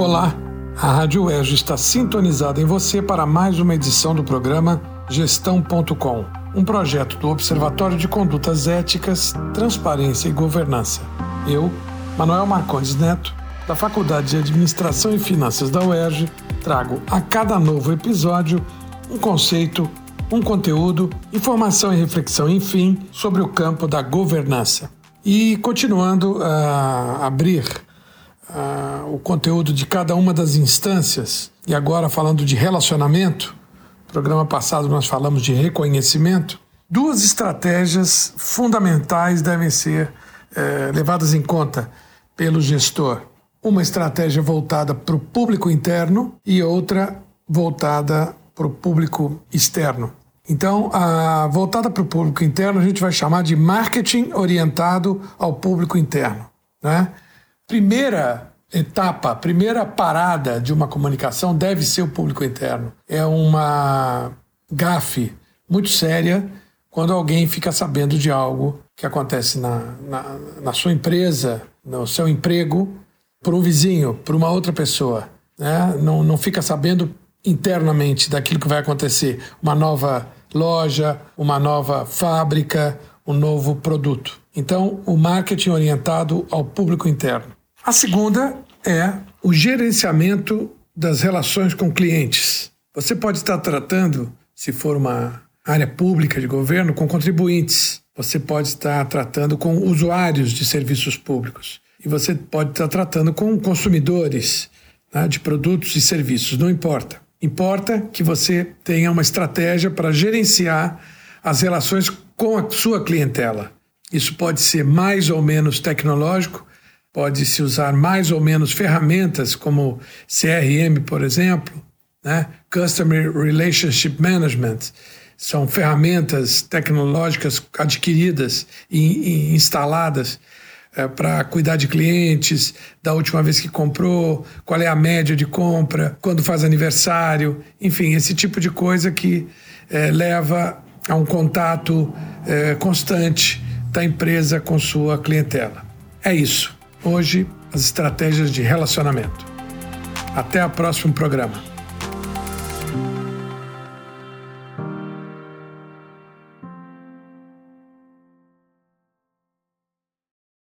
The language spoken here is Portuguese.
Olá, a Rádio UERJ está sintonizada em você para mais uma edição do programa Gestão.com, um projeto do Observatório de Condutas Éticas, Transparência e Governança. Eu, Manuel Marcondes Neto, da Faculdade de Administração e Finanças da UERJ, trago a cada novo episódio um conceito, um conteúdo, informação e reflexão, enfim, sobre o campo da governança. E continuando a abrir o conteúdo de cada uma das instâncias, e agora falando de relacionamento, programa passado nós falamos de reconhecimento, duas estratégias fundamentais devem ser uh, levadas em conta pelo gestor. Uma estratégia voltada para o público interno e outra voltada para o público externo. Então, a, voltada para o público interno, a gente vai chamar de marketing orientado ao público interno. Né? Primeira etapa, primeira parada de uma comunicação deve ser o público interno. É uma gafe muito séria quando alguém fica sabendo de algo que acontece na, na, na sua empresa, no seu emprego, por um vizinho, por uma outra pessoa. Né? Não, não fica sabendo internamente daquilo que vai acontecer. Uma nova loja, uma nova fábrica, um novo produto. Então, o marketing orientado ao público interno. A segunda é o gerenciamento das relações com clientes. Você pode estar tratando, se for uma área pública de governo, com contribuintes. Você pode estar tratando com usuários de serviços públicos. E você pode estar tratando com consumidores né, de produtos e serviços, não importa. Importa que você tenha uma estratégia para gerenciar as relações com a sua clientela. Isso pode ser mais ou menos tecnológico, pode se usar mais ou menos ferramentas como CRM, por exemplo, né? Customer Relationship Management. São ferramentas tecnológicas adquiridas e, e instaladas é, para cuidar de clientes, da última vez que comprou, qual é a média de compra, quando faz aniversário, enfim, esse tipo de coisa que é, leva a um contato é, constante da empresa com sua clientela. É isso. Hoje, as estratégias de relacionamento. Até o próximo programa.